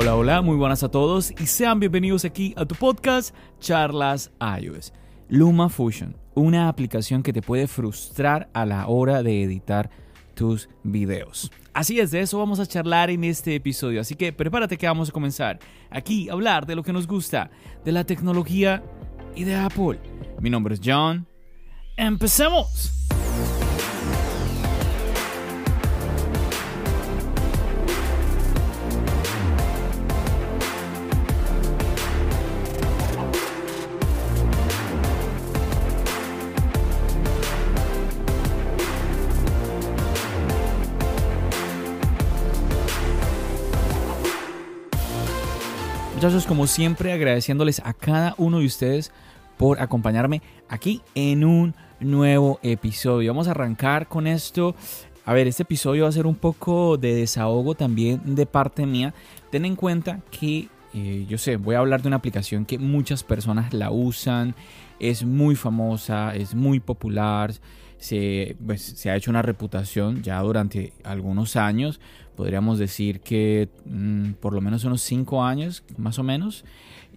Hola, hola, muy buenas a todos y sean bienvenidos aquí a tu podcast Charlas iOS. Luma Fusion, una aplicación que te puede frustrar a la hora de editar tus videos. Así es, de eso vamos a charlar en este episodio, así que prepárate que vamos a comenzar aquí a hablar de lo que nos gusta, de la tecnología y de Apple. Mi nombre es John. ¡Empecemos! Muchachos, como siempre, agradeciéndoles a cada uno de ustedes por acompañarme aquí en un nuevo episodio. Vamos a arrancar con esto. A ver, este episodio va a ser un poco de desahogo también de parte mía. Ten en cuenta que, eh, yo sé, voy a hablar de una aplicación que muchas personas la usan, es muy famosa, es muy popular, se, pues, se ha hecho una reputación ya durante algunos años podríamos decir que mm, por lo menos unos 5 años, más o menos.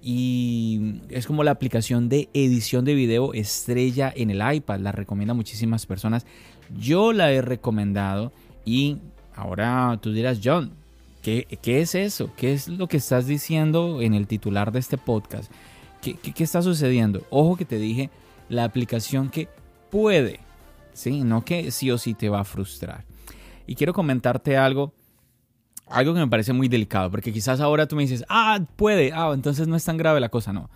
Y es como la aplicación de edición de video estrella en el iPad. La recomienda muchísimas personas. Yo la he recomendado y ahora tú dirás, John, ¿qué, qué es eso? ¿Qué es lo que estás diciendo en el titular de este podcast? ¿Qué, qué, qué está sucediendo? Ojo que te dije la aplicación que puede, ¿sí? No que sí o sí te va a frustrar. Y quiero comentarte algo algo que me parece muy delicado, porque quizás ahora tú me dices, ah, puede, ah, entonces no es tan grave la cosa, no.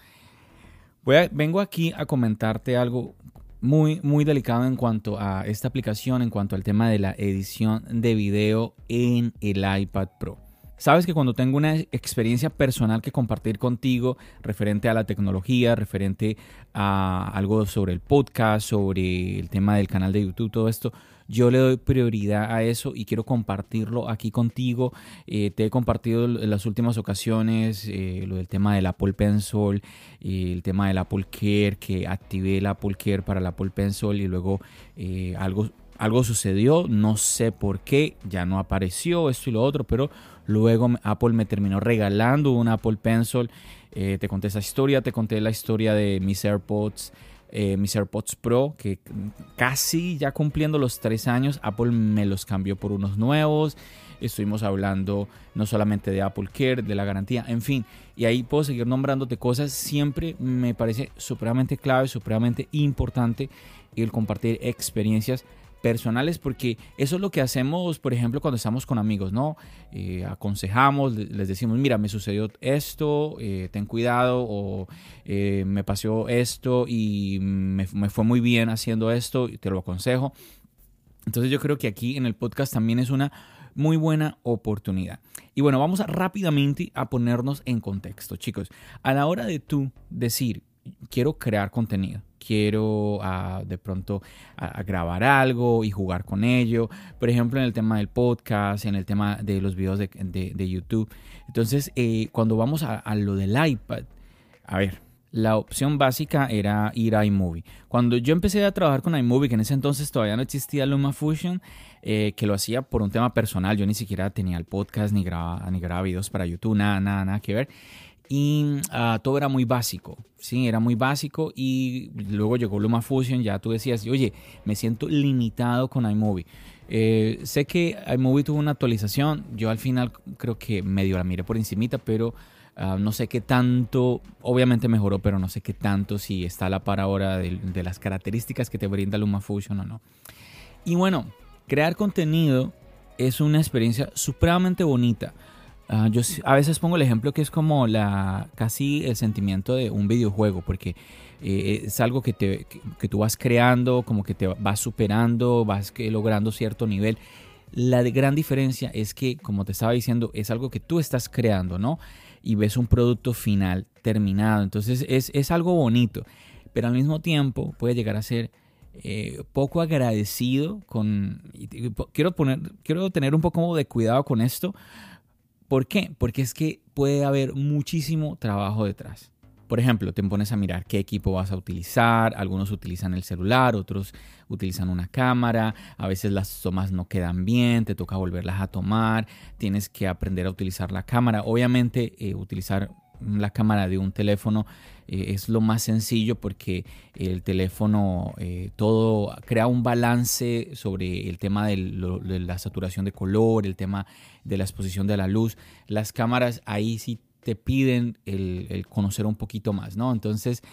Vengo aquí a comentarte algo muy, muy delicado en cuanto a esta aplicación, en cuanto al tema de la edición de video en el iPad Pro. Sabes que cuando tengo una experiencia personal que compartir contigo referente a la tecnología, referente a algo sobre el podcast, sobre el tema del canal de YouTube, todo esto, yo le doy prioridad a eso y quiero compartirlo aquí contigo. Eh, te he compartido en las últimas ocasiones eh, lo del tema del Apple Pencil, eh, el tema del Apple Care, que activé el Apple Care para el Apple Pencil y luego algo, algo sucedió, no sé por qué, ya no apareció esto y lo otro, pero luego Apple me terminó regalando un Apple Pencil. te conté esa historia, te conté la historia de mis AirPods eh, mis AirPods Pro, que casi ya cumpliendo los tres años, Apple me los cambió por unos nuevos. Estuvimos hablando no solamente de Apple Care, de la garantía, en fin. Y ahí puedo seguir nombrándote cosas. Siempre me parece supremamente clave, supremamente importante el compartir experiencias personales, porque eso es lo que hacemos, por ejemplo, cuando estamos con amigos, ¿no? Eh, aconsejamos, les decimos, mira, me sucedió esto, eh, ten cuidado, o eh, me pasó esto y me, fue muy bien haciendo esto, te lo aconsejo. Entonces yo creo que aquí en el podcast también es una muy buena oportunidad. Y bueno, vamos rápidamente a ponernos en contexto, chicos. A la hora de tú decir, quiero crear contenido, quiero de pronto a, grabar algo y jugar con ello. Por ejemplo, en el tema del podcast, en el tema de los videos de, YouTube. Entonces, eh, cuando vamos a, lo del iPad, a ver, la opción básica era ir a iMovie. Cuando yo empecé a trabajar con iMovie, que en ese entonces todavía no existía LumaFusion, eh, que lo hacía por un tema personal, yo ni siquiera tenía el podcast ni grababa, ni grababa videos para YouTube, nada, nada, nada que ver y ah, todo era muy básico, sí, era muy básico y luego llegó LumaFusion, ya tú decías, oye, me siento limitado con iMovie. Eh, sé que iMovie tuvo una actualización, yo al final creo que medio la miré por encimita, pero ah, no sé qué tanto, obviamente mejoró, pero no sé qué tanto si está a la par ahora de las características que te brinda LumaFusion o no. Y bueno, crear contenido es una experiencia supremamente bonita Ah, yo a veces pongo el ejemplo que es como la casi el sentimiento de un videojuego, porque eh, es algo que, te, que, tú vas creando, como que te vas superando, vas logrando cierto nivel. La gran diferencia es que, como te estaba diciendo, es algo que tú estás creando, ¿no? Y ves un producto final terminado. Entonces es, es algo bonito, pero al mismo tiempo puede llegar a ser eh, poco agradecido con... Quiero, poner, quiero tener un poco de cuidado con esto ¿Por qué? Porque es que puede haber muchísimo trabajo detrás. Por ejemplo, te pones a mirar qué equipo vas a utilizar, algunos utilizan el celular, otros utilizan una cámara, a veces las tomas no quedan bien, te toca volverlas a tomar, tienes que aprender a utilizar la cámara. Obviamente, eh, utilizar la cámara de un teléfono eh, es lo más sencillo porque el teléfono eh, todo crea un balance sobre el tema de la saturación de color, el tema de la exposición de la luz. Las cámaras ahí sí te piden el, conocer un poquito más, ¿no? Entonces,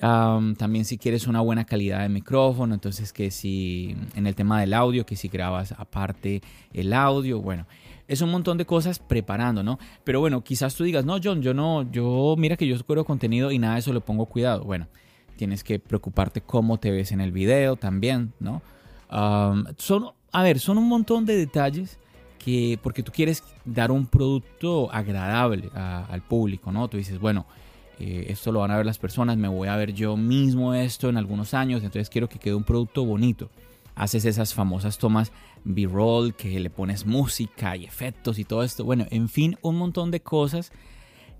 también si quieres una buena calidad de micrófono, entonces que si en el tema del audio, que si grabas aparte el audio, bueno, es un montón de cosas preparando, ¿no? Pero bueno, quizás tú digas, no, John, yo no, yo, mira que yo creo contenido y nada de eso le pongo cuidado. Bueno, tienes que preocuparte cómo te ves en el video también, ¿no? son, a ver, son un montón de detalles que, porque tú quieres dar un producto agradable al público, ¿no? Tú dices, bueno, eh, esto lo van a ver las personas, me voy a ver yo mismo esto en algunos años, entonces quiero que quede un producto bonito haces esas famosas tomas B-roll, que le pones música y efectos y todo esto. Bueno, en fin, un montón de cosas.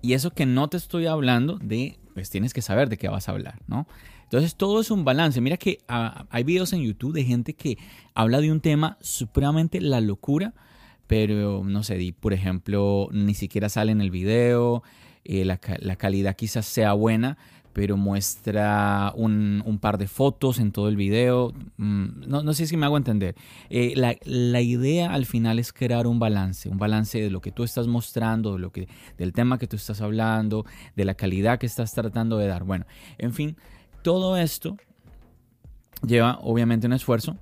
Y eso que no te estoy hablando de, pues tienes que saber de qué vas a hablar, ¿no? Entonces todo es un balance. Mira que ah, hay videos en YouTube de gente que habla de un tema supremamente la locura, pero no sé, por ejemplo, ni siquiera sale en el video, eh, la, la calidad quizás sea buena, pero muestra un, par de fotos en todo el video. Mm, no, sé si me hago entender. Eh, la, idea al final es crear un balance, un balance de lo que tú estás mostrando, de lo que, del tema que tú estás hablando, de la calidad que estás tratando de dar. Bueno, en fin, todo esto lleva obviamente un esfuerzo,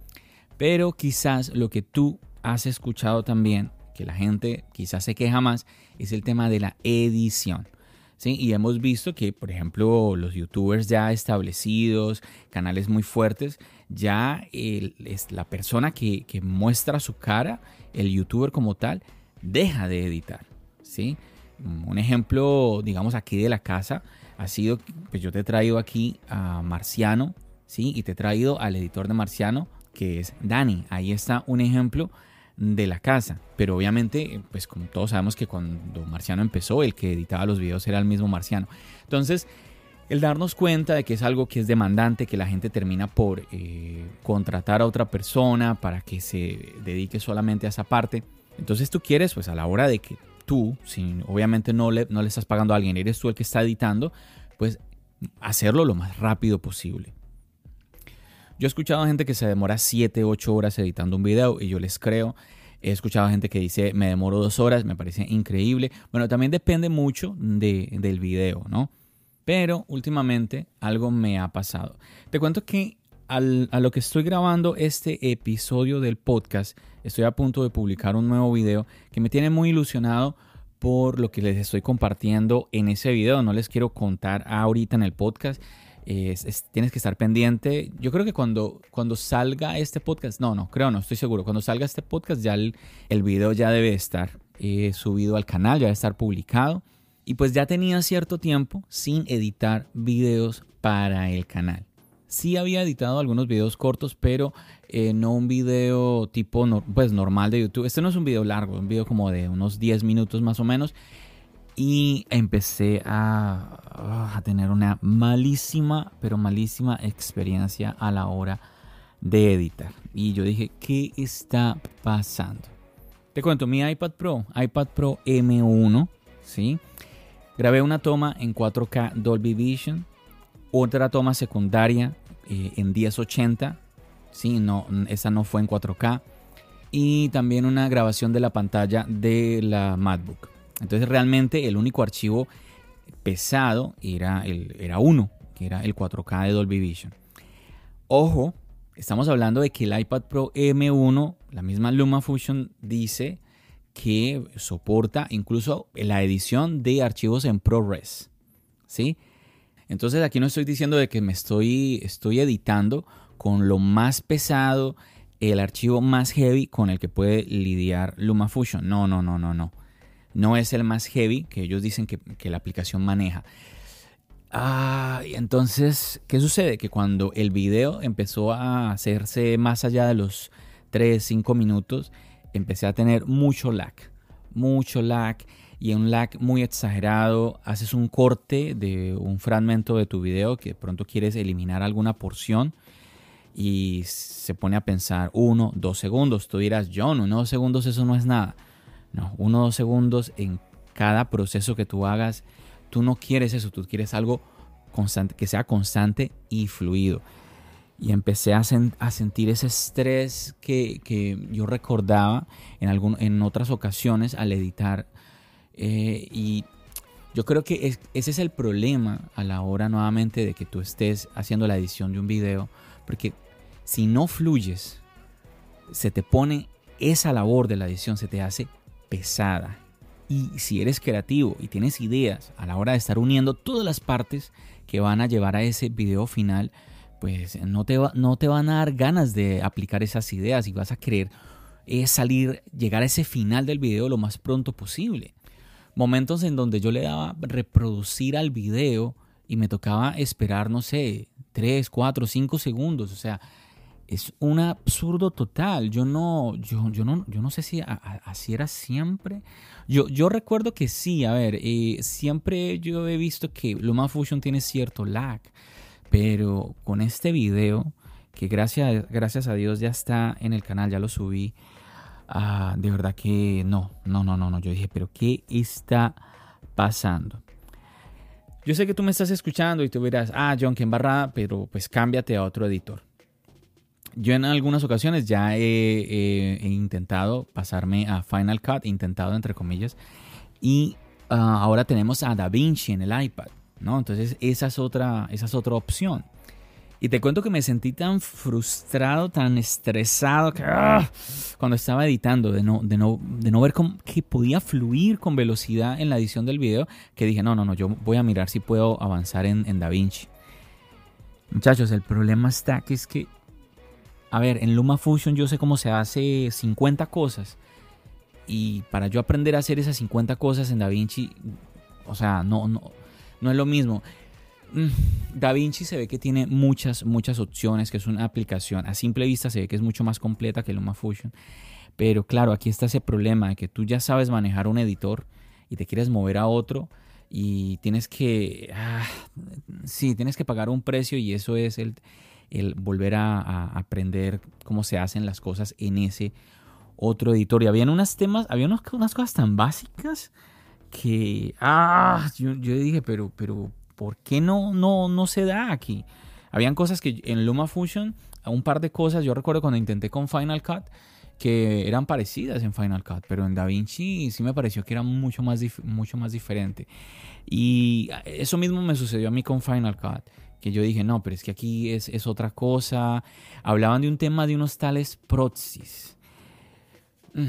pero quizás lo que tú has escuchado también, que la gente quizás se queja más, es el tema de la edición. Y hemos visto que, por ejemplo, los youtubers ya establecidos, canales muy fuertes, ya es la persona que, muestra su cara, el youtuber como tal, deja de editar, ¿sí? Un ejemplo, digamos, aquí de la casa ha sido, pues yo te he traído aquí a Marciano, ¿sí? Y te he traído al editor de Marciano, que es Dani. Ahí está un ejemplo de la casa. Pero obviamente, pues como todos sabemos que cuando Marciano empezó, el que editaba los videos era el mismo Marciano. Entonces, el darnos cuenta de que es algo que es demandante, que la gente termina por eh, contratar a otra persona para que se dedique solamente a esa parte. Entonces tú quieres, pues a la hora de que tú, si obviamente no le, no le estás pagando a alguien, eres tú el que está editando, pues hacerlo lo más rápido posible. Yo he escuchado a gente que se demora 7, 8 horas editando un video y yo les creo. He escuchado a gente que dice me demoro dos horas, me parece increíble. Bueno, también depende mucho de, del video, ¿no? Pero últimamente algo me ha pasado. Te cuento que al, a lo que estoy grabando este episodio del podcast, estoy a punto de publicar un nuevo video que me tiene muy ilusionado por lo que les estoy compartiendo en ese video. No les quiero contar ahorita en el podcast tienes que estar pendiente. Yo creo que cuando, cuando salga este podcast, no, no, creo no, estoy seguro. Cuando salga este podcast ya el, video ya debe estar eh, subido al canal, ya debe estar publicado. Y pues ya tenía cierto tiempo sin editar videos para el canal. Sí había editado algunos videos cortos, pero eh, no un video tipo pues normal de YouTube. Este no es un video largo, un video como de unos 10 minutos más o menos y empecé a, tener una malísima, pero malísima experiencia a la hora de editar. Y yo dije, ¿qué está pasando? Te cuento, mi iPad Pro, iPad Pro M1, ¿sí? Grabé una toma en 4K Dolby Vision, otra toma secundaria eh, en 1080, ¿sí? No, esa no fue en 4K. Y también una grabación de la pantalla de la MacBook. Entonces realmente el único archivo pesado era, el, era uno, que era el 4K de Dolby Vision. Ojo, estamos hablando de que el iPad Pro M1, la misma LumaFusion dice que soporta incluso la edición de archivos en ProRes. ¿Sí? Entonces aquí no estoy diciendo de que me estoy, estoy editando con lo más pesado, el archivo más heavy con el que puede lidiar LumaFusion. No, no, no, no, no. No es el más heavy que ellos dicen que, la aplicación maneja. Ah, y entonces, ¿qué sucede? Que cuando el video empezó a hacerse más allá de los 3, 5 minutos, empecé a tener mucho lag. Mucho lag y un lag muy exagerado. Haces un corte de un fragmento de tu video que de pronto quieres eliminar alguna porción y se pone a pensar uno, dos segundos. Tú dirás, John, uno, dos segundos, eso no es nada. No, uno, dos segundos en cada proceso que tú hagas. Tú no quieres eso, tú quieres algo constante, que sea constante y fluido. Y empecé a, a sentir ese estrés que, que, yo recordaba en, algún, en otras ocasiones al editar. Eh, y yo creo que ese es el problema a la hora nuevamente de que tú estés haciendo la edición de un video. Porque si no fluyes, se te pone esa labor de la edición, se te hace pesada. Y si eres creativo y tienes ideas a la hora de estar uniendo todas las partes que van a llevar a ese video final, pues no te, no te van a dar ganas de aplicar esas ideas y vas a querer eh, salir, llegar a ese final del video lo más pronto posible. Momentos en donde yo le daba reproducir al video y me tocaba esperar, no sé, 3, 4, 5 segundos. O sea, es un absurdo total. Yo no, yo, yo no, yo no sé si así era siempre. Yo, yo recuerdo que sí, a ver, eh, siempre yo he visto que LumaFusion tiene cierto lag, pero con este video, que gracias, gracias a Dios ya está en el canal, ya lo subí, ah, de verdad que no, no, no, no, no. Yo dije, pero ¿qué está pasando? Yo sé que tú me estás escuchando y tú dirás, ah, John, qué embarrada, pero pues cámbiate a otro editor. Yo en algunas ocasiones ya he, intentado pasarme a Final Cut, intentado entre comillas, y ah, ahora tenemos a DaVinci en el iPad, ¿no? Entonces esa es otra, esa es otra opción. Y te cuento que me sentí tan frustrado, tan estresado, que, ¡ah! cuando estaba editando, de no, de no, de no ver cómo, que podía fluir con velocidad en la edición del video, que dije, no, no, no, yo voy a mirar si puedo avanzar en, en DaVinci. Muchachos, el problema está que es que a ver, en LumaFusion yo sé cómo se hace 50 cosas. Y para yo aprender a hacer esas 50 cosas en DaVinci, o sea, no, no, no es lo mismo. Mm, DaVinci se ve que tiene muchas, muchas opciones, que es una aplicación. A simple vista se ve que es mucho más completa que LumaFusion. Pero claro, aquí está ese problema de que tú ya sabes manejar un editor y te quieres mover a otro y tienes que, ah, sí, tienes que pagar un precio y eso es el, el volver a, aprender cómo se hacen las cosas en ese otro editor. Y habían unos temas, había unas, cosas tan básicas que, ah, yo, dije, pero, pero, ¿por qué no, no, no se da aquí? Habían cosas que en LumaFusion, un par de cosas, yo recuerdo cuando intenté con Final Cut, que eran parecidas en Final Cut, pero en DaVinci sí me pareció que era mucho más, mucho más diferente. Y eso mismo me sucedió a mí con Final Cut que yo dije, no, pero es que aquí es, es otra cosa. Hablaban de un tema de unos tales proxies. Mm.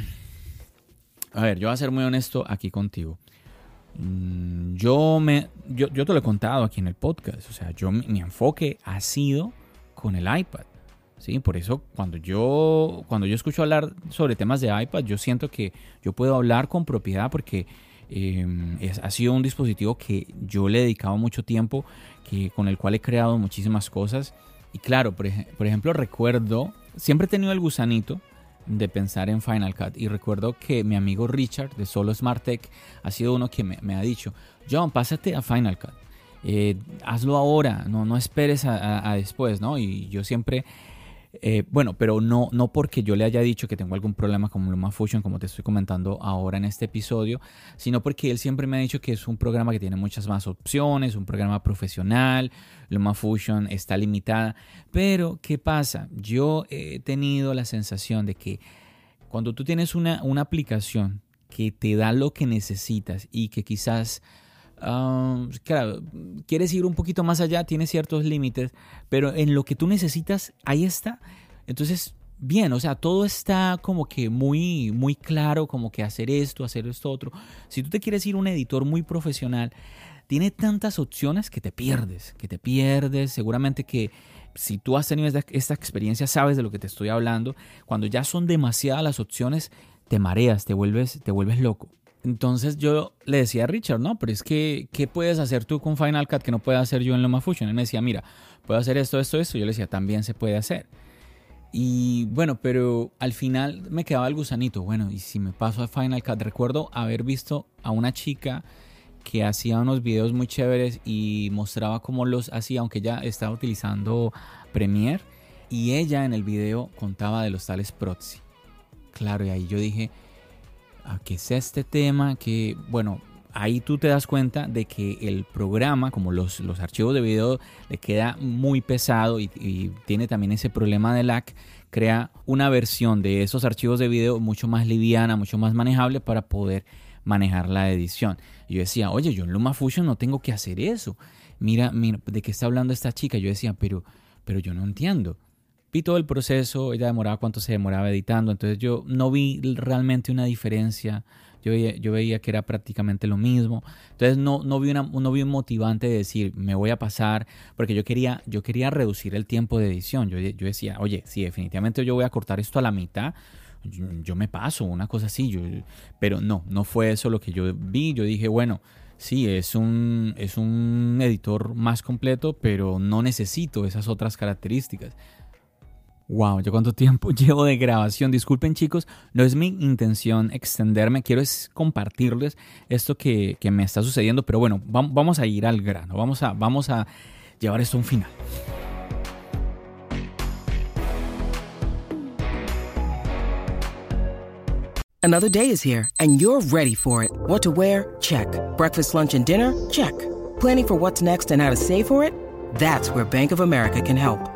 A ver, yo voy a ser muy honesto aquí contigo. Mm, yo, me, yo, te lo he contado aquí en el podcast. O sea, yo, mi enfoque ha sido con el iPad. ¿sí? Por eso cuando yo, cuando yo escucho hablar sobre temas de iPad, yo siento que yo puedo hablar con propiedad porque Em, ha sido un dispositivo que yo le he dedicado mucho tiempo, que, con el cual he creado muchísimas cosas. Y claro, por, ejemplo, recuerdo, siempre he tenido el gusanito de pensar en Final Cut. Y recuerdo que mi amigo Richard de Solo Smart Tech ha sido uno que me, ha dicho, John, pásate a Final Cut. Eh, hazlo ahora, no, no esperes a, a, después, ¿no? Y yo siempre eh, bueno, pero no, no porque yo le haya dicho que tengo algún problema con LumaFusion, como te estoy comentando ahora en este episodio, sino porque él siempre me ha dicho que es un programa que tiene muchas más opciones, un programa profesional, LumaFusion está limitada. Pero, ¿qué pasa? Yo he tenido la sensación de que cuando tú tienes una, una aplicación que te da lo que necesitas y que quizás claro, quieres ir un poquito más allá, tiene ciertos límites, pero en lo que tú necesitas, ahí está. Entonces, bien, o sea, todo está como que muy, muy claro, como que hacer esto, hacer esto otro. Si tú te quieres ir un editor muy profesional, tiene tantas opciones que te pierdes, que te pierdes. Seguramente que si tú has tenido esta, experiencia, sabes de lo que te estoy hablando. Cuando ya son demasiadas las opciones, te mareas, te vuelves, te vuelves loco. Entonces yo le decía a Richard, no, pero es que, ¿qué puedes hacer tú con Final Cut que no puedo hacer yo en LumaFusion? Él me decía, mira, puedo hacer esto, esto, esto. Yo le decía, también se puede hacer. Y bueno, pero al final me quedaba el gusanito. Bueno, y si me paso a Final Cut, recuerdo haber visto a una chica que hacía unos videos muy chéveres y mostraba cómo los hacía, aunque ella estaba utilizando Premiere. Y ella en el video contaba de los tales proxy. Claro, y ahí yo dije, ¿a qué es este tema? Que, bueno, ahí tú te das cuenta de que el programa, como los, los archivos de video, le queda muy pesado y, y, tiene también ese problema de lag, crea una versión de esos archivos de video mucho más liviana, mucho más manejable para poder manejar la edición. yo decía, oye, yo en LumaFusion no tengo que hacer eso. Mira, mira, ¿de qué está hablando esta chica? Yo decía, pero, pero yo no entiendo. Vi todo el proceso, ella demoraba cuánto se demoraba editando, entonces yo no vi realmente una diferencia. Yo veía, yo veía que era prácticamente lo mismo. Entonces no, no, vi una, no vi un motivante de decir, me voy a pasar, porque yo quería, yo quería reducir el tiempo de edición. Yo, yo decía, oye, si definitivamente yo voy a cortar esto a la mitad, yo, me paso, una cosa así, yo, pero no, no fue eso lo que yo vi, yo dije, bueno, sí, es un, es un editor más completo, pero no necesito esas otras características. Wow, ¿ya cuánto tiempo llevo de grabación? Disculpen chicos, no es mi intención extenderme, quiero es compartirles esto que, que me está sucediendo, pero bueno, vamos a ir al grano, vamos a, vamos a llevar esto a un final. Another day is here, and you're ready for it. What to wear? Check. Breakfast, lunch, and dinner? Check. Planning for what's next and how to save for it? That's where Bank of America can help.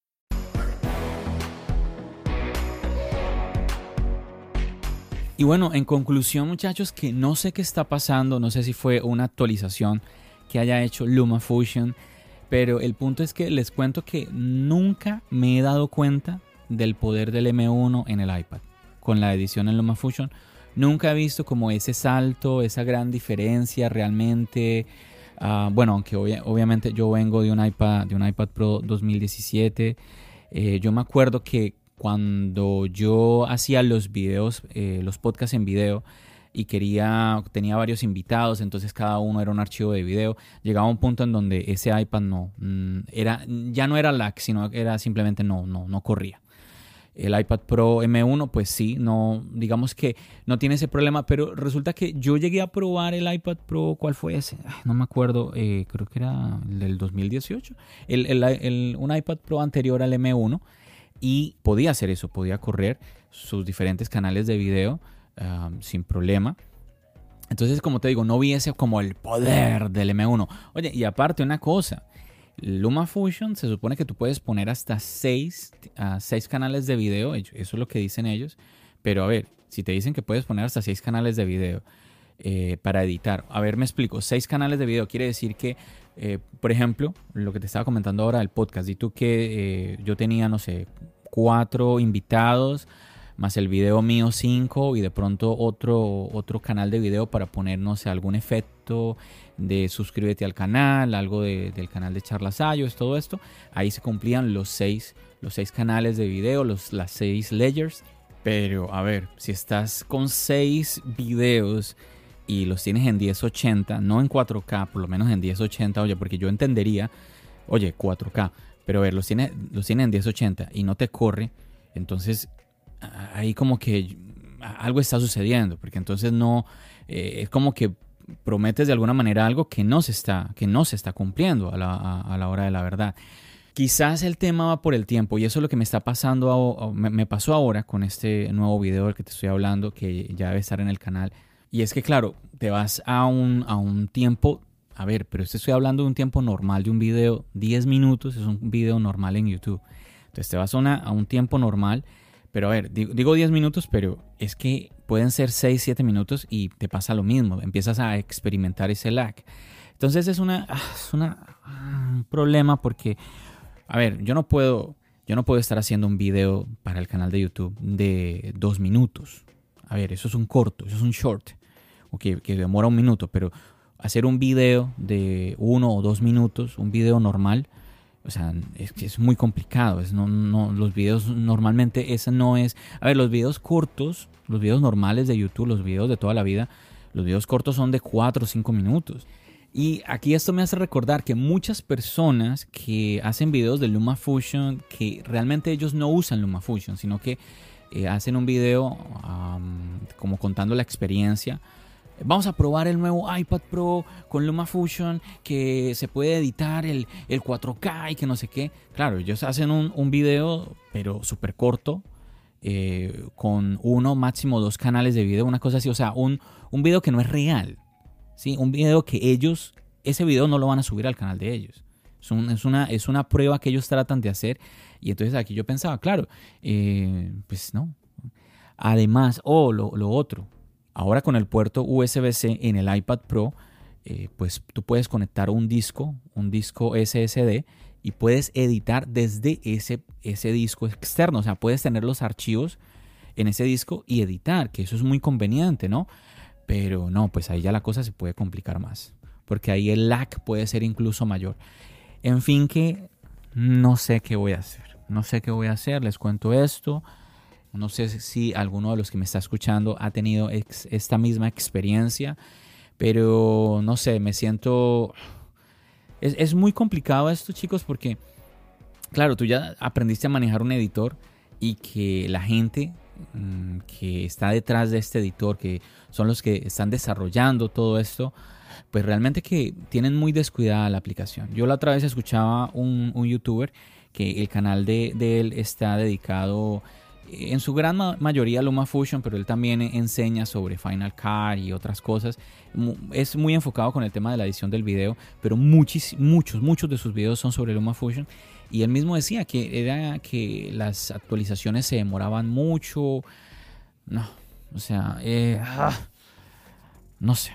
Y bueno, en conclusión muchachos, que no sé qué está pasando, no sé si fue una actualización que haya hecho LumaFusion, pero el punto es que les cuento que nunca me he dado cuenta del poder del M1 en el iPad con la edición en LumaFusion. Nunca he visto como ese salto, esa gran diferencia realmente. Uh, bueno, aunque obviamente yo vengo de un iPad, de un iPad Pro 2017. Eh, yo me acuerdo que cuando yo hacía los videos, eh, los podcasts en video y quería, tenía varios invitados, entonces cada uno era un archivo de video, llegaba un punto en donde ese iPad no, mm, era, ya no era lag, sino era simplemente no, no, no corría. El iPad Pro M1, pues sí, no, digamos que no tiene ese problema, pero resulta que yo llegué a probar el iPad Pro, ¿cuál fue ese? no me acuerdo, eh, creo que era el del 2018, el, un iPad Pro anterior al M1 y podía hacer eso, podía correr sus diferentes canales de video sin problema. Entonces, como te digo, no vi ese como el poder del M1. Oye, y aparte una cosa, LumaFusion se supone que tú puedes poner hasta 6 seis canales de video, eso es lo que dicen ellos, pero a ver, si te dicen que puedes poner hasta 6 canales de video eh, para editar, a ver, me explico, 6 canales de video quiere decir que, eh, por ejemplo, lo que te estaba comentando ahora del podcast, y tú que eh, yo tenía, no sé, cuatro invitados, más el video mío cinco y de pronto otro, otro canal de video para ponernos algún efecto de suscríbete al canal, algo del canal de Charlas Ayos, todo esto. Ahí se cumplían los seis, los seis canales de video, los, las seis layers. Pero a ver, si estás con seis videos y los tienes en 1080, no en 4K, por lo menos en 1080, oye, porque yo entendería, oye, 4K, pero a ver, los tienes los tiene en 1080 y no te corre, entonces ahí como que algo está sucediendo, porque entonces no, eh, es como que prometes de alguna manera algo que no se está, que no se está cumpliendo a la, a, la hora de la verdad. Quizás el tema va por el tiempo y eso es lo que me está pasando, me, pasó ahora con este nuevo video del que te estoy hablando, que ya debe estar en el canal. Y es que claro, te vas a un, a un tiempo, a ver, pero estoy hablando de un tiempo normal de un video, 10 minutos es un video normal en YouTube. Entonces te vas a, a un tiempo normal pero a ver, digo 10 minutos, pero es que pueden ser 6, 7 minutos y te pasa lo mismo. Empiezas a experimentar ese lag. Entonces es una, ah, es una ah, un problema porque, a ver, yo no puedo, yo no puedo estar haciendo un video para el canal de YouTube de 2 minutos. A ver, eso es un corto, eso es un short, que, que demora un minuto, pero hacer un video de 1 o 2 minutos, un video normal, o sea, es, es muy complicado. Es no, no, los videos normalmente, esa no es... A ver, los videos cortos, los videos normales de YouTube, los videos de toda la vida, los videos cortos son de 4 o 5 minutos. Y aquí esto me hace recordar que muchas personas que hacen videos de LumaFusion, que realmente ellos no usan LumaFusion, sino que eh, hacen un video como contando la experiencia, Vamos a probar el nuevo iPad Pro con LumaFusion que se puede editar el, 4K y que no sé qué. Claro, ellos hacen un, un video, pero súper corto, eh, con uno, máximo dos canales de video, una cosa así. O sea, un, un video que no es real. ¿sí? Un video que ellos, ese video no lo van a subir al canal de ellos. Es, una, es una prueba que ellos tratan de hacer. Y entonces aquí yo pensaba, claro, eh, pues no. Además, o oh, lo, lo otro, Ahora con el puerto USB-C en el iPad Pro, eh, pues tú puedes conectar un disco, un disco SSD, y puedes editar desde ese, ese disco externo. O sea, puedes tener los archivos en ese disco y editar, que eso es muy conveniente, ¿no? Pero no, pues ahí ya la cosa se puede complicar más, porque ahí el lag puede ser incluso mayor. En fin, que no sé qué voy a hacer. No sé qué voy a hacer, les cuento esto. No sé si alguno de los que me está escuchando ha tenido esta misma experiencia, pero no sé, me siento... Es, muy complicado esto, chicos, porque, claro, tú ya aprendiste a manejar un editor y que la gente mm, que está detrás de este editor, que son los que están desarrollando todo esto, pues realmente que tienen muy descuidada la aplicación. Yo la otra vez escuchaba un, un youtuber que el canal de, de él está dedicado en su gran mayoría LumaFusion, pero él también enseña sobre Final Cut y otras cosas. Es muy enfocado con el tema de la edición del video, pero muchos, muchos, muchos de sus videos son sobre LumaFusion. Y él mismo decía que era que las actualizaciones se demoraban mucho. No, o sea, eh, ah, no sé.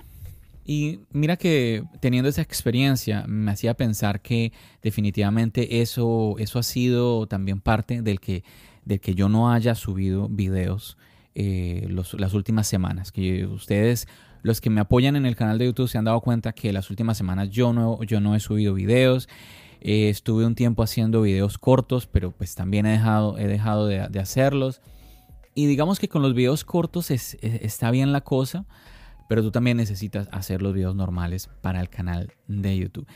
Y mira que teniendo esa experiencia me hacía pensar que definitivamente eso, eso ha sido también parte del que de que yo no haya subido videos eh, las últimas semanas. Que ustedes, los que me apoyan en el canal de YouTube, se han dado cuenta que las últimas semanas yo no, yo no he subido videos. Eh, estuve un tiempo haciendo videos cortos, pero pues también he dejado, he dejado de, hacerlos. Y digamos que con los videos cortos está bien la cosa, pero tú también necesitas hacer los videos normales para el canal de YouTube.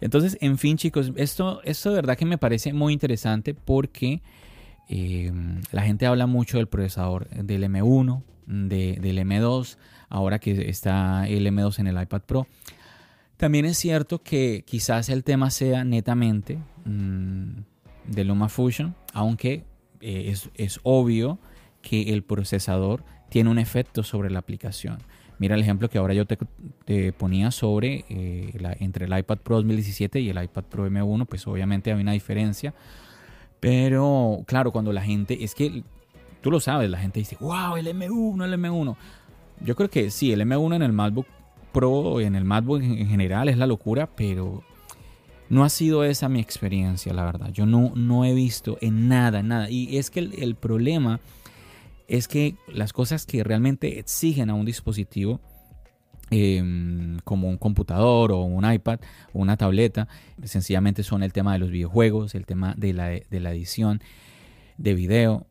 Entonces, en fin, chicos, esto, esto de verdad que me parece muy interesante porque eh, la gente habla mucho del procesador del M1, del M2, ahora que está el M2 en el iPad Pro. También es cierto que quizás el tema sea netamente mm, de LumaFusion, aunque eh, es, obvio que el procesador tiene un efecto sobre la aplicación. Mira el ejemplo que ahora yo te, ponía sobre eh, entre el iPad Pro 2017 y el iPad Pro M1, pues obviamente hay una diferencia pero claro, cuando la gente, es que tú lo sabes, la gente dice, wow, el M1, el M1. Yo creo que sí, el M1 en el MacBook Pro, en el MacBook en general es la locura, pero no ha sido esa mi experiencia, la verdad. Yo no, no he visto en nada, nada. Y es que el problema es que las cosas que realmente exigen a un dispositivo Em, como un computador o un iPad o una tableta. Sencillamente son el tema de los videojuegos, el tema de la, de la edición de video.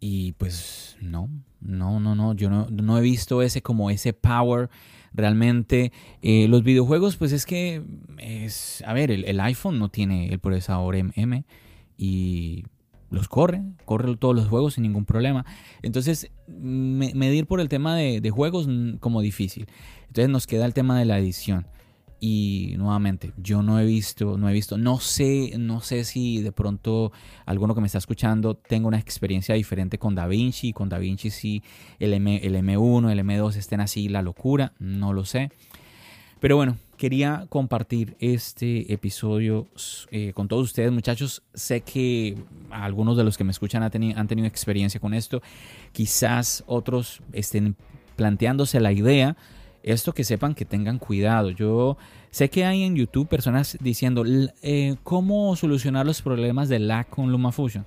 Y pues no, No, no, no, yo no, he visto ese como ese power. Realmente eh, los videojuegos, pues es que es, a ver, el, iPhone no tiene el procesador M y los corre, corre todos los juegos sin ningún problema. Entonces, medir por el tema de, de juegos mm, como difícil. Entonces nos queda el tema de la edición. Y nuevamente, yo no he visto, no he visto, no sé, no sé si de pronto alguno que me está escuchando tenga una experiencia diferente con DaVinci. Con DaVinci sí, el, M, el M1, el M2 estén así, la locura, no lo sé. Pero bueno, quería compartir este episodio eh, con todos ustedes, muchachos. Sé que algunos de los que me escuchan han tenido, experiencia con esto. Quizás otros estén planteándose la idea esto que sepan que tengan cuidado. Yo sé que hay en YouTube personas diciendo eh, cómo solucionar los problemas de lag con LumaFusion.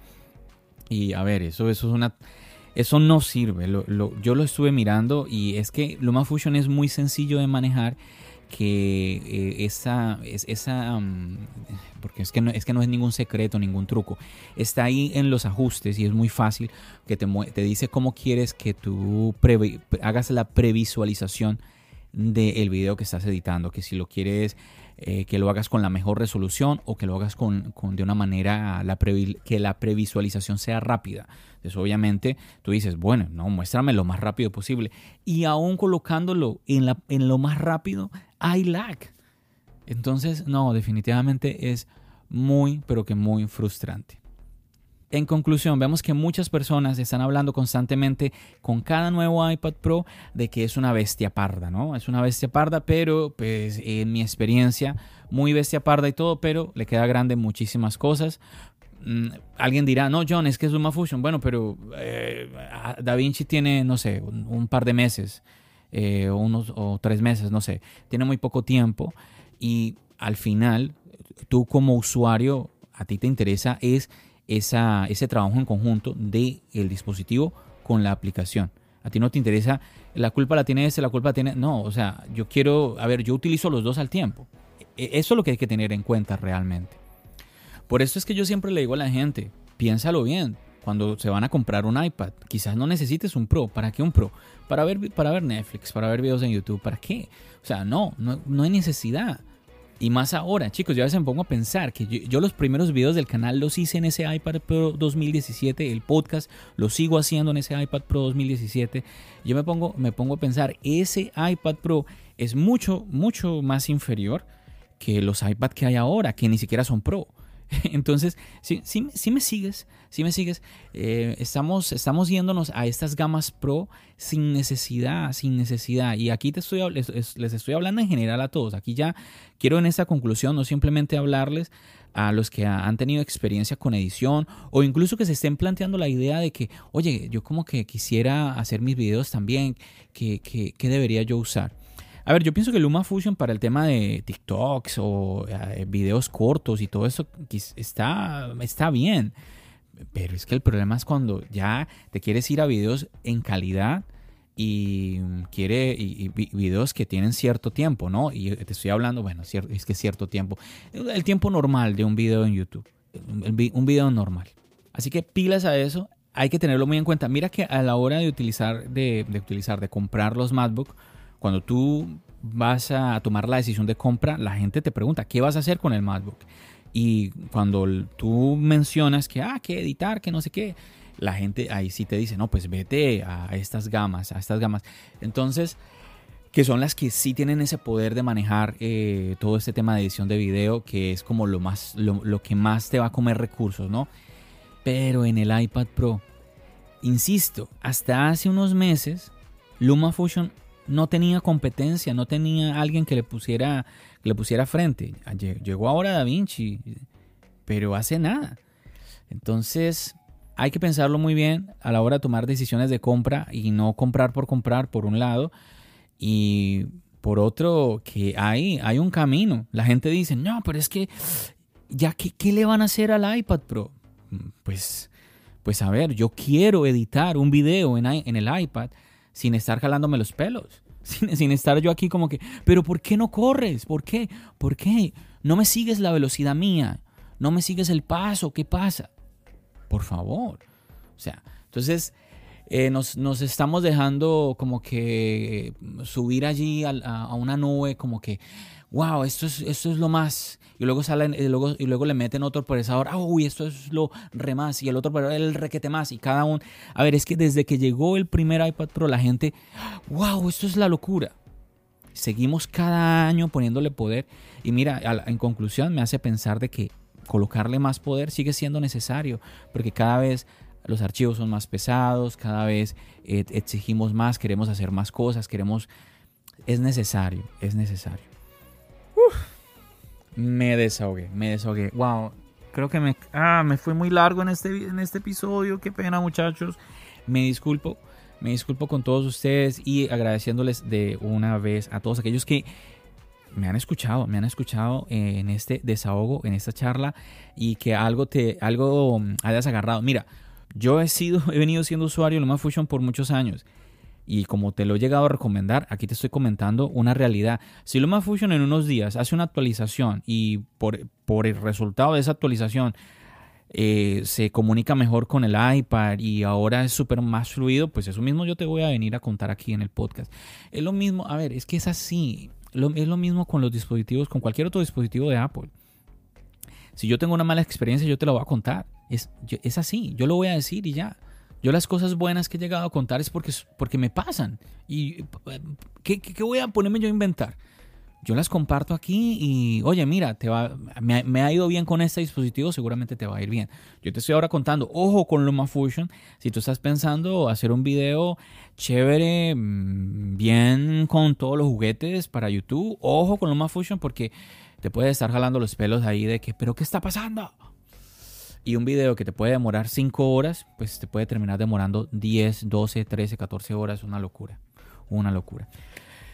Y a ver, eso, eso es una... Eso no sirve. yo lo estuve mirando y es que LumaFusion es muy sencillo de manejar que eh, esa, esa mm, porque es que, no, es que no es ningún secreto, ningún truco, está ahí en los ajustes y es muy fácil que te, te dice cómo quieres que tú hagas la previsualización del video que estás editando, que si lo quieres eh, que lo hagas con la mejor resolución o que lo hagas con, de una manera la que la previsualización sea rápida. Entonces obviamente tú dices, bueno, no, muéstrame lo más rápido posible. Y aún colocándolo en, la, en lo más rápido, hay lag. Entonces, no, definitivamente es muy, pero que muy frustrante. En conclusión, vemos que muchas personas están hablando constantemente con cada nuevo iPad Pro de que es una bestia parda, ¿no? Es una bestia parda, pero pues en mi experiencia, muy bestia parda y todo, pero le queda grande muchísimas cosas. Mm, alguien dirá, no, John, es que es LumaFusion. Bueno, pero eh, Da Vinci tiene, no sé, un, par de meses, eh, unos o tres meses, no sé. Tiene muy poco tiempo y al final, tú como usuario, a ti te interesa es esa, ese trabajo en conjunto del el dispositivo con la aplicación. A ti no te interesa, la culpa la tiene ese, la culpa la tiene... No, o sea, yo quiero, a ver, yo utilizo los dos al tiempo. E, eso es lo que hay que tener en cuenta realmente. Por eso es que yo siempre le digo a la gente, piénsalo bien. Cuando se van a comprar un iPad, quizás no necesites un Pro. ¿Para qué un Pro? Para ver, para ver Netflix, para ver videos en YouTube. ¿Para qué? O sea, no, no, no hay necesidad. Y más ahora, chicos, yo a veces me pongo a pensar que yo, los primeros videos del canal los hice en ese iPad Pro 2017, el podcast lo sigo haciendo en ese iPad Pro 2017. Yo me pongo, me pongo a pensar, ese iPad Pro es mucho, mucho más inferior que los iPad que hay ahora, que ni siquiera son Pro. Entonces, si, si, me sigues, si me sigues, eh, estamos, estamos yéndonos a estas gamas Pro sin necesidad, sin necesidad. Y aquí te estoy, les, les, estoy hablando en general a todos. Aquí ya quiero en esta conclusión no simplemente hablarles a los que han tenido experiencia con edición o incluso que se estén planteando la idea de que, oye, yo como que quisiera hacer mis videos también, ¿qué, qué debería yo usar? A ver, yo pienso que LumaFusion para el tema de TikToks o eh, videos cortos y todo eso está, está bien. Pero es que el problema es cuando ya te quieres ir a videos en calidad y quiere y, videos que tienen cierto tiempo, ¿no? Y te estoy hablando, bueno, es que cierto tiempo. El tiempo normal de un video en YouTube. Un video normal. Así que pilas a eso. Hay que tenerlo muy en cuenta. Mira que a la hora de utilizar, de utilizar, de comprar los MacBook, cuando tú vas a tomar la decisión de compra, la gente te pregunta, ¿qué vas a hacer con el MacBook? Y cuando tú mencionas que, ah, que editar, que no sé qué, la gente ahí sí te dice, no, pues vete a estas gamas, a estas gamas. Entonces, que son las que sí tienen ese poder de manejar eh, todo este tema de edición de video, que es como lo, más, lo, lo que más te va a comer recursos, ¿no? Pero en el iPad Pro, insisto, hasta hace unos meses, LumaFusion no tenía competencia, no tenía alguien que le pusiera, le pusiera frente. Llegó ahora Da Vinci, pero hace nada. Entonces, hay que pensarlo muy bien a la hora de tomar decisiones de compra y no comprar por comprar, por un lado. Y por otro, que hay, hay un camino. La gente dice, no, pero es que, ya que, ¿qué le van a hacer al iPad Pro? Pues, pues a ver, yo quiero editar un video en el iPad sin estar jalándome los pelos. Sin, estar yo aquí como que, pero ¿por qué no corres? ¿Por qué? ¿Por qué? No me sigues la velocidad mía. No me sigues el paso. ¿Qué pasa? Por favor. O sea, entonces, eh, nos, nos, estamos dejando como que subir allí a, a, una nube, como que, wow, esto es, esto es lo más. Y luego salen, y luego, y luego le meten otro procesador, ah, uy, esto es lo re más, y el otro el requete más, y cada uno. A ver, es que desde que llegó el primer iPad Pro, la gente, wow, esto es la locura. Seguimos cada año poniéndole poder. Y mira, en conclusión, me hace pensar de que colocarle más poder sigue siendo necesario, porque cada vez los archivos son más pesados, cada vez eh, exigimos más, queremos hacer más cosas, queremos... Es necesario, es necesario. Me desahogué, me desahogué. Wow, creo que me, ah, me fui muy largo en este, en este episodio. Qué pena, muchachos. Me disculpo, me disculpo con todos ustedes y agradeciéndoles de una vez a todos aquellos que me han escuchado, me han escuchado en este desahogo, en esta charla y que algo te, algo mm, hayas agarrado. Mira, yo he sido, he venido siendo usuario de LumaFusion por muchos años. Y como te lo he llegado a recomendar, aquí te estoy comentando una realidad. Si LumaFusion en unos días hace una actualización y por, por el resultado de esa actualización eh, se comunica mejor con el iPad y ahora es súper más fluido, pues eso mismo yo te voy a venir a contar aquí en el podcast. Es lo mismo, a ver, es que es así. es lo mismo con los dispositivos, con cualquier otro dispositivo de Apple. Si yo tengo una mala experiencia, yo te lo voy a contar. Es, es así, yo lo voy a decir y ya. Yo las cosas buenas que he llegado a contar es porque, porque me pasan. ¿Y ¿qué, qué, voy a ponerme yo a inventar? Yo las comparto aquí y, oye, mira, te va, me, ha ido bien con este dispositivo, seguramente te va a ir bien. Yo te estoy ahora contando, ojo con LumaFusion, si tú estás pensando hacer un video chévere, mm, bien con todos los juguetes para YouTube, ojo con LumaFusion porque te puede estar jalando los pelos ahí de que, pero ¿qué está pasando? Y un video que te puede demorar 5 horas, pues te puede terminar demorando 10, 12, 13, 14 horas. Una locura. Una locura.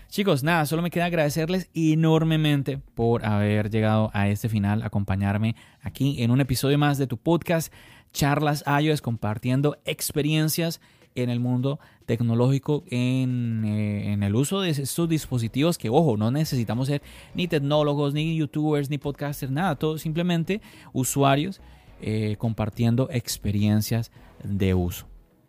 Chicos, nada, solo me queda agradecerles enormemente por haber llegado a este final, acompañarme aquí en un episodio más de tu podcast, Charlas iOS, compartiendo experiencias en el mundo tecnológico, en, eh, en, el uso de estos dispositivos que, ojo, no necesitamos ser ni tecnólogos, ni youtubers, ni podcasters, nada, todo simplemente usuarios eh, compartiendo experiencias de uso.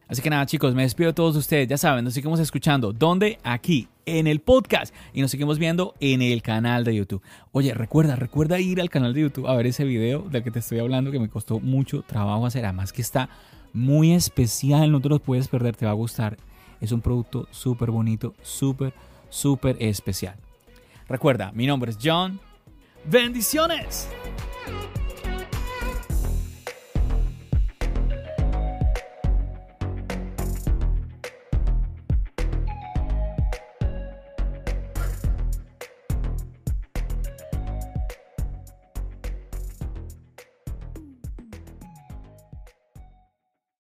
Así que nada chicos, me despido de todos ustedes, ya saben, nos seguimos escuchando. ¿Dónde? Aquí, en el podcast. Y nos seguimos viendo en el canal de YouTube. Oye, recuerda, recuerda ir al canal de YouTube a ver ese video del que te estoy hablando que me costó mucho trabajo hacer. Además que está muy especial, no te lo puedes perder, te va a gustar. Es un producto súper bonito, súper, súper especial. Recuerda, mi nombre es John. Bendiciones.